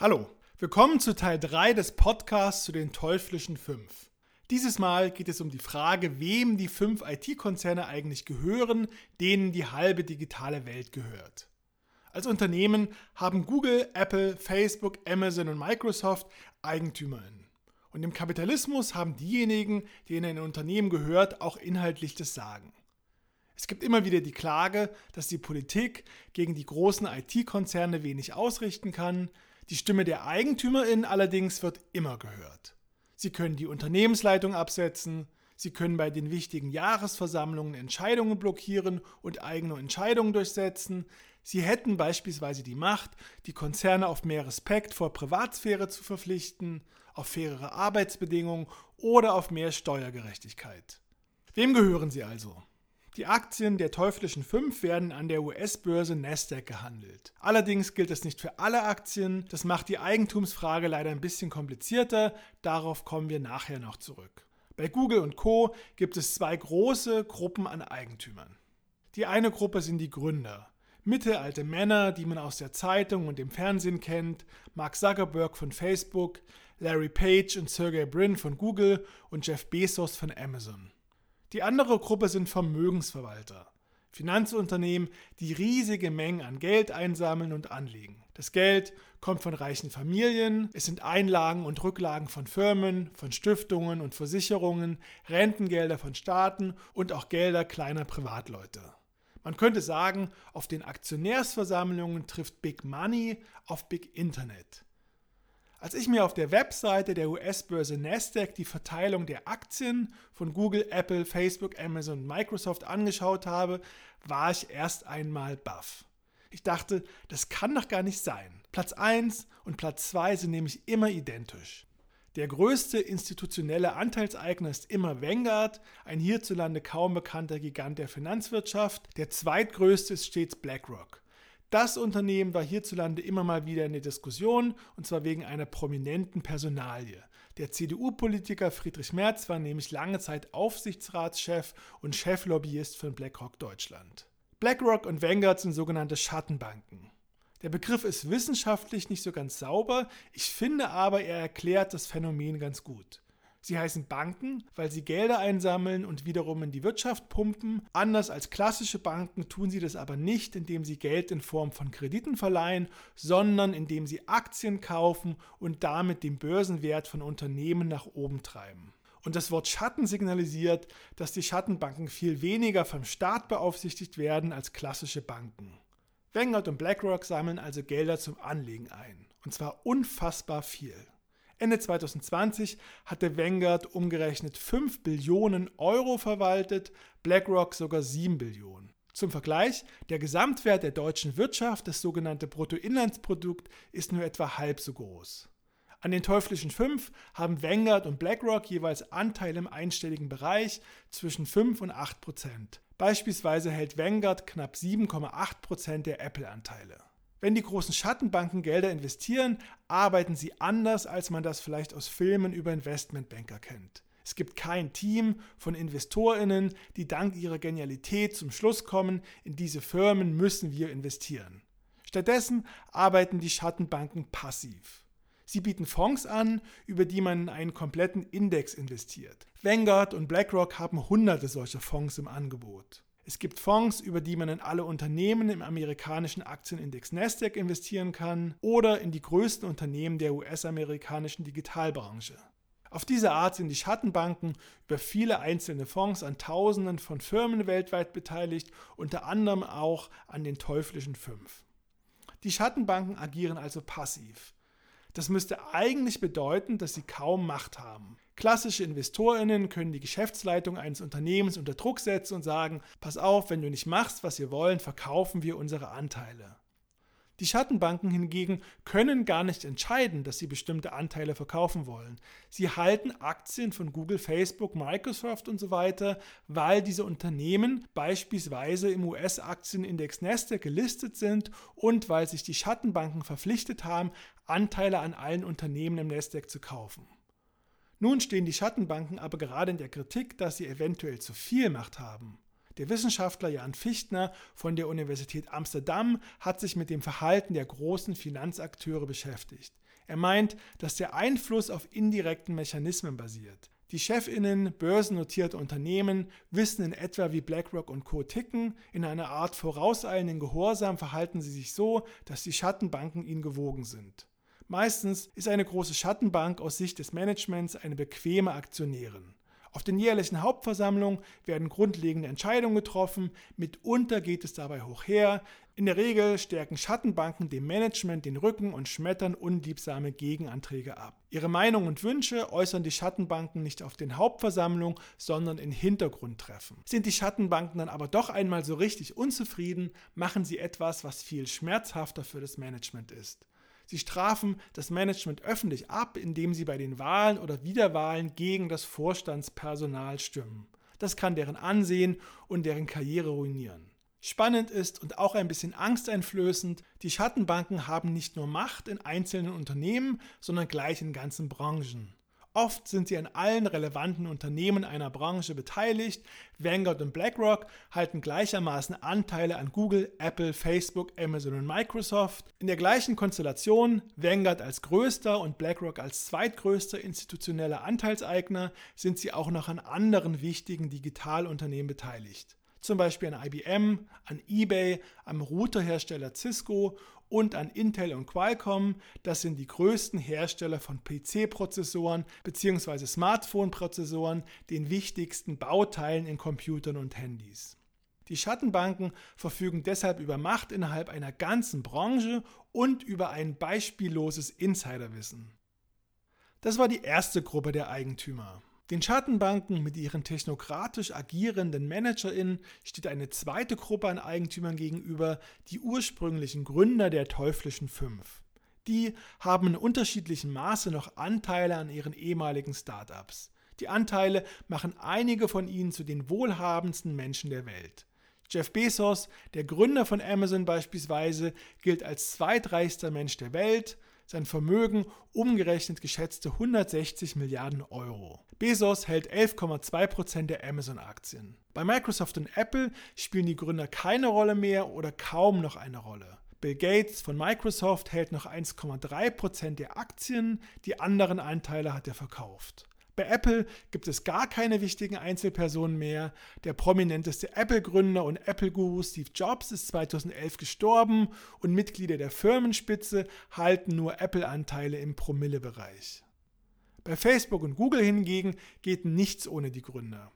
Hallo, willkommen zu Teil 3 des Podcasts zu den teuflischen 5. Dieses Mal geht es um die Frage, wem die fünf IT-Konzerne eigentlich gehören, denen die halbe digitale Welt gehört. Als Unternehmen haben Google, Apple, Facebook, Amazon und Microsoft Eigentümerinnen. Und im Kapitalismus haben diejenigen, denen ein Unternehmen gehört, auch inhaltlich das Sagen. Es gibt immer wieder die Klage, dass die Politik gegen die großen IT-Konzerne wenig ausrichten kann, die Stimme der Eigentümerin allerdings wird immer gehört. Sie können die Unternehmensleitung absetzen, Sie können bei den wichtigen Jahresversammlungen Entscheidungen blockieren und eigene Entscheidungen durchsetzen. Sie hätten beispielsweise die Macht, die Konzerne auf mehr Respekt vor Privatsphäre zu verpflichten, auf fairere Arbeitsbedingungen oder auf mehr Steuergerechtigkeit. Wem gehören sie also? Die Aktien der teuflischen Fünf werden an der US-Börse Nasdaq gehandelt. Allerdings gilt das nicht für alle Aktien. Das macht die Eigentumsfrage leider ein bisschen komplizierter. Darauf kommen wir nachher noch zurück. Bei Google und Co gibt es zwei große Gruppen an Eigentümern. Die eine Gruppe sind die Gründer. Mittelalte Männer, die man aus der Zeitung und dem Fernsehen kennt, Mark Zuckerberg von Facebook, Larry Page und Sergey Brin von Google und Jeff Bezos von Amazon. Die andere Gruppe sind Vermögensverwalter. Finanzunternehmen, die riesige Mengen an Geld einsammeln und anlegen. Das Geld kommt von reichen Familien, es sind Einlagen und Rücklagen von Firmen, von Stiftungen und Versicherungen, Rentengelder von Staaten und auch Gelder kleiner Privatleute. Man könnte sagen, auf den Aktionärsversammlungen trifft Big Money auf Big Internet. Als ich mir auf der Webseite der US-Börse Nasdaq die Verteilung der Aktien von Google, Apple, Facebook, Amazon und Microsoft angeschaut habe, war ich erst einmal baff. Ich dachte, das kann doch gar nicht sein. Platz 1 und Platz 2 sind nämlich immer identisch. Der größte institutionelle Anteilseigner ist immer Vanguard, ein hierzulande kaum bekannter Gigant der Finanzwirtschaft. Der zweitgrößte ist stets BlackRock. Das Unternehmen war hierzulande immer mal wieder in der Diskussion, und zwar wegen einer prominenten Personalie. Der CDU-Politiker Friedrich Merz war nämlich lange Zeit Aufsichtsratschef und Cheflobbyist von BlackRock Deutschland. BlackRock und Vanguard sind sogenannte Schattenbanken. Der Begriff ist wissenschaftlich nicht so ganz sauber, ich finde aber, er erklärt das Phänomen ganz gut. Sie heißen Banken, weil sie Gelder einsammeln und wiederum in die Wirtschaft pumpen. Anders als klassische Banken tun sie das aber nicht, indem sie Geld in Form von Krediten verleihen, sondern indem sie Aktien kaufen und damit den Börsenwert von Unternehmen nach oben treiben. Und das Wort Schatten signalisiert, dass die Schattenbanken viel weniger vom Staat beaufsichtigt werden als klassische Banken. Vanguard und BlackRock sammeln also Gelder zum Anlegen ein. Und zwar unfassbar viel. Ende 2020 hatte Vanguard umgerechnet 5 Billionen Euro verwaltet, BlackRock sogar 7 Billionen. Zum Vergleich, der Gesamtwert der deutschen Wirtschaft, das sogenannte Bruttoinlandsprodukt, ist nur etwa halb so groß. An den teuflischen 5 haben Vanguard und BlackRock jeweils Anteile im einstelligen Bereich zwischen 5 und 8 Prozent. Beispielsweise hält Vanguard knapp 7,8 Prozent der Apple-Anteile. Wenn die großen Schattenbanken Gelder investieren, arbeiten sie anders, als man das vielleicht aus Filmen über Investmentbanker kennt. Es gibt kein Team von Investorinnen, die dank ihrer Genialität zum Schluss kommen, in diese Firmen müssen wir investieren. Stattdessen arbeiten die Schattenbanken passiv. Sie bieten Fonds an, über die man in einen kompletten Index investiert. Vanguard und BlackRock haben hunderte solcher Fonds im Angebot. Es gibt Fonds, über die man in alle Unternehmen im amerikanischen Aktienindex Nasdaq investieren kann oder in die größten Unternehmen der US-amerikanischen Digitalbranche. Auf diese Art sind die Schattenbanken über viele einzelne Fonds an Tausenden von Firmen weltweit beteiligt, unter anderem auch an den teuflischen fünf. Die Schattenbanken agieren also passiv. Das müsste eigentlich bedeuten, dass sie kaum Macht haben. Klassische Investorinnen können die Geschäftsleitung eines Unternehmens unter Druck setzen und sagen, pass auf, wenn du nicht machst, was wir wollen, verkaufen wir unsere Anteile. Die Schattenbanken hingegen können gar nicht entscheiden, dass sie bestimmte Anteile verkaufen wollen. Sie halten Aktien von Google, Facebook, Microsoft und so weiter, weil diese Unternehmen beispielsweise im US-Aktienindex Nasdaq gelistet sind und weil sich die Schattenbanken verpflichtet haben, Anteile an allen Unternehmen im Nasdaq zu kaufen. Nun stehen die Schattenbanken aber gerade in der Kritik, dass sie eventuell zu viel Macht haben. Der Wissenschaftler Jan Fichtner von der Universität Amsterdam hat sich mit dem Verhalten der großen Finanzakteure beschäftigt. Er meint, dass der Einfluss auf indirekten Mechanismen basiert. Die Chefinnen börsennotierter Unternehmen wissen in etwa, wie BlackRock und Co. ticken. In einer Art vorauseilenden Gehorsam verhalten sie sich so, dass die Schattenbanken ihnen gewogen sind. Meistens ist eine große Schattenbank aus Sicht des Managements eine bequeme Aktionärin. Auf den jährlichen Hauptversammlungen werden grundlegende Entscheidungen getroffen, mitunter geht es dabei hoch her. In der Regel stärken Schattenbanken dem Management den Rücken und schmettern unliebsame Gegenanträge ab. Ihre Meinungen und Wünsche äußern die Schattenbanken nicht auf den Hauptversammlungen, sondern in Hintergrundtreffen. Sind die Schattenbanken dann aber doch einmal so richtig unzufrieden, machen sie etwas, was viel schmerzhafter für das Management ist. Sie strafen das Management öffentlich ab, indem sie bei den Wahlen oder Wiederwahlen gegen das Vorstandspersonal stimmen. Das kann deren Ansehen und deren Karriere ruinieren. Spannend ist und auch ein bisschen angsteinflößend, die Schattenbanken haben nicht nur Macht in einzelnen Unternehmen, sondern gleich in ganzen Branchen. Oft sind sie an allen relevanten Unternehmen einer Branche beteiligt. Vanguard und BlackRock halten gleichermaßen Anteile an Google, Apple, Facebook, Amazon und Microsoft. In der gleichen Konstellation, Vanguard als größter und BlackRock als zweitgrößter institutioneller Anteilseigner, sind sie auch noch an anderen wichtigen Digitalunternehmen beteiligt zum Beispiel an IBM, an eBay, am Routerhersteller Cisco und an Intel und Qualcomm. Das sind die größten Hersteller von PC-Prozessoren bzw. Smartphone-Prozessoren, den wichtigsten Bauteilen in Computern und Handys. Die Schattenbanken verfügen deshalb über Macht innerhalb einer ganzen Branche und über ein beispielloses Insiderwissen. Das war die erste Gruppe der Eigentümer. Den Schattenbanken mit ihren technokratisch agierenden ManagerInnen steht eine zweite Gruppe an Eigentümern gegenüber, die ursprünglichen Gründer der teuflischen Fünf. Die haben in unterschiedlichem Maße noch Anteile an ihren ehemaligen Startups. Die Anteile machen einige von ihnen zu den wohlhabendsten Menschen der Welt. Jeff Bezos, der Gründer von Amazon beispielsweise, gilt als zweitreichster Mensch der Welt sein Vermögen umgerechnet geschätzte 160 Milliarden Euro. Bezos hält 11,2% der Amazon-Aktien. Bei Microsoft und Apple spielen die Gründer keine Rolle mehr oder kaum noch eine Rolle. Bill Gates von Microsoft hält noch 1,3% der Aktien, die anderen Anteile hat er verkauft. Bei Apple gibt es gar keine wichtigen Einzelpersonen mehr. Der prominenteste Apple-Gründer und Apple-Guru Steve Jobs ist 2011 gestorben und Mitglieder der Firmenspitze halten nur Apple-Anteile im Promille-Bereich. Bei Facebook und Google hingegen geht nichts ohne die Gründer.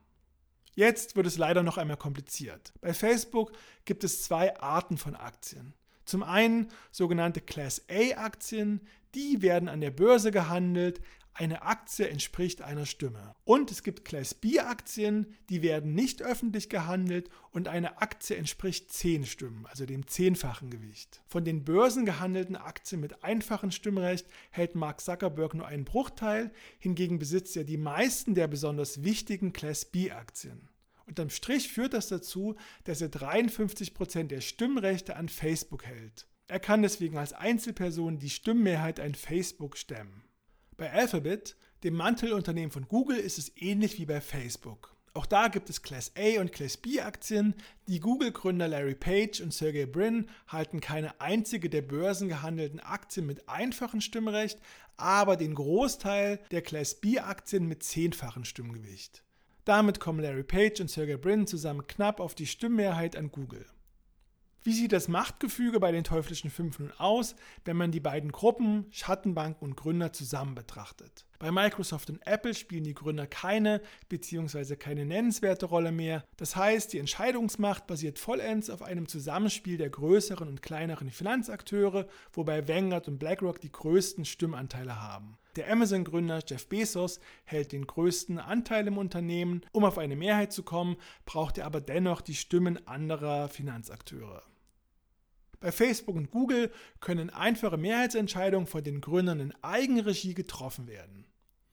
Jetzt wird es leider noch einmal kompliziert. Bei Facebook gibt es zwei Arten von Aktien. Zum einen sogenannte Class A-Aktien, die werden an der Börse gehandelt, eine Aktie entspricht einer Stimme. Und es gibt Class B-Aktien, die werden nicht öffentlich gehandelt und eine Aktie entspricht 10 Stimmen, also dem zehnfachen Gewicht. Von den börsengehandelten Aktien mit einfachem Stimmrecht hält Mark Zuckerberg nur einen Bruchteil, hingegen besitzt er die meisten der besonders wichtigen Class B-Aktien. Unterm Strich führt das dazu, dass er 53% der Stimmrechte an Facebook hält. Er kann deswegen als Einzelperson die Stimmmehrheit an Facebook stemmen. Bei Alphabet, dem Mantelunternehmen von Google, ist es ähnlich wie bei Facebook. Auch da gibt es Class A und Class B Aktien. Die Google-Gründer Larry Page und Sergey Brin halten keine einzige der börsengehandelten Aktien mit einfachem Stimmrecht, aber den Großteil der Class B Aktien mit zehnfachem Stimmgewicht. Damit kommen Larry Page und Sergey Brin zusammen knapp auf die Stimmmehrheit an Google. Wie sieht das Machtgefüge bei den teuflischen Fünf nun aus, wenn man die beiden Gruppen, Schattenbanken und Gründer zusammen betrachtet? Bei Microsoft und Apple spielen die Gründer keine bzw. keine nennenswerte Rolle mehr. Das heißt, die Entscheidungsmacht basiert vollends auf einem Zusammenspiel der größeren und kleineren Finanzakteure, wobei Vanguard und BlackRock die größten Stimmanteile haben. Der Amazon-Gründer Jeff Bezos hält den größten Anteil im Unternehmen. Um auf eine Mehrheit zu kommen, braucht er aber dennoch die Stimmen anderer Finanzakteure. Bei Facebook und Google können einfache Mehrheitsentscheidungen von den Gründern in Eigenregie getroffen werden.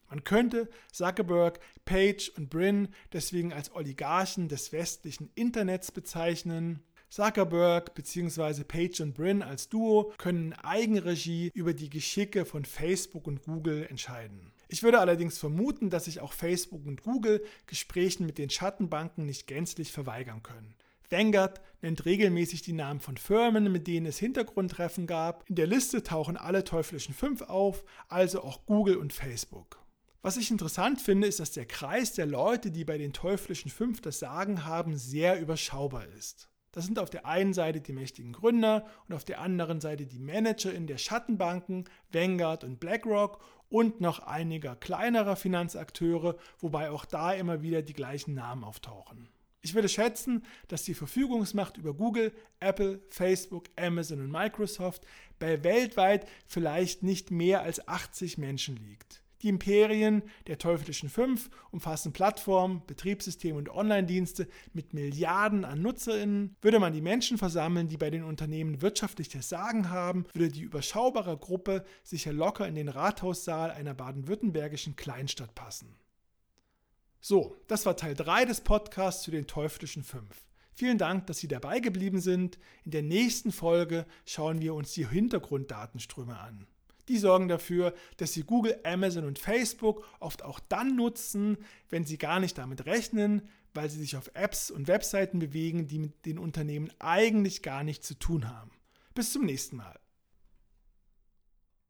Man könnte Zuckerberg, Page und Brin deswegen als Oligarchen des westlichen Internets bezeichnen. Zuckerberg bzw. Page und Brin als Duo können in Eigenregie über die Geschicke von Facebook und Google entscheiden. Ich würde allerdings vermuten, dass sich auch Facebook und Google Gesprächen mit den Schattenbanken nicht gänzlich verweigern können. Vanguard nennt regelmäßig die Namen von Firmen, mit denen es Hintergrundtreffen gab. In der Liste tauchen alle teuflischen fünf auf, also auch Google und Facebook. Was ich interessant finde, ist, dass der Kreis der Leute, die bei den teuflischen fünf das Sagen haben, sehr überschaubar ist. Das sind auf der einen Seite die mächtigen Gründer und auf der anderen Seite die Manager in der Schattenbanken, Vanguard und BlackRock und noch einiger kleinerer Finanzakteure, wobei auch da immer wieder die gleichen Namen auftauchen. Ich würde schätzen, dass die Verfügungsmacht über Google, Apple, Facebook, Amazon und Microsoft bei weltweit vielleicht nicht mehr als 80 Menschen liegt. Die Imperien der teuflischen Fünf umfassen Plattformen, Betriebssysteme und Online-Dienste mit Milliarden an NutzerInnen. Würde man die Menschen versammeln, die bei den Unternehmen wirtschaftlich das Sagen haben, würde die überschaubare Gruppe sicher locker in den Rathaussaal einer baden-württembergischen Kleinstadt passen. So, das war Teil 3 des Podcasts zu den teuflischen Fünf. Vielen Dank, dass Sie dabei geblieben sind. In der nächsten Folge schauen wir uns die Hintergrunddatenströme an. Die sorgen dafür, dass Sie Google, Amazon und Facebook oft auch dann nutzen, wenn Sie gar nicht damit rechnen, weil sie sich auf Apps und Webseiten bewegen, die mit den Unternehmen eigentlich gar nichts zu tun haben. Bis zum nächsten Mal.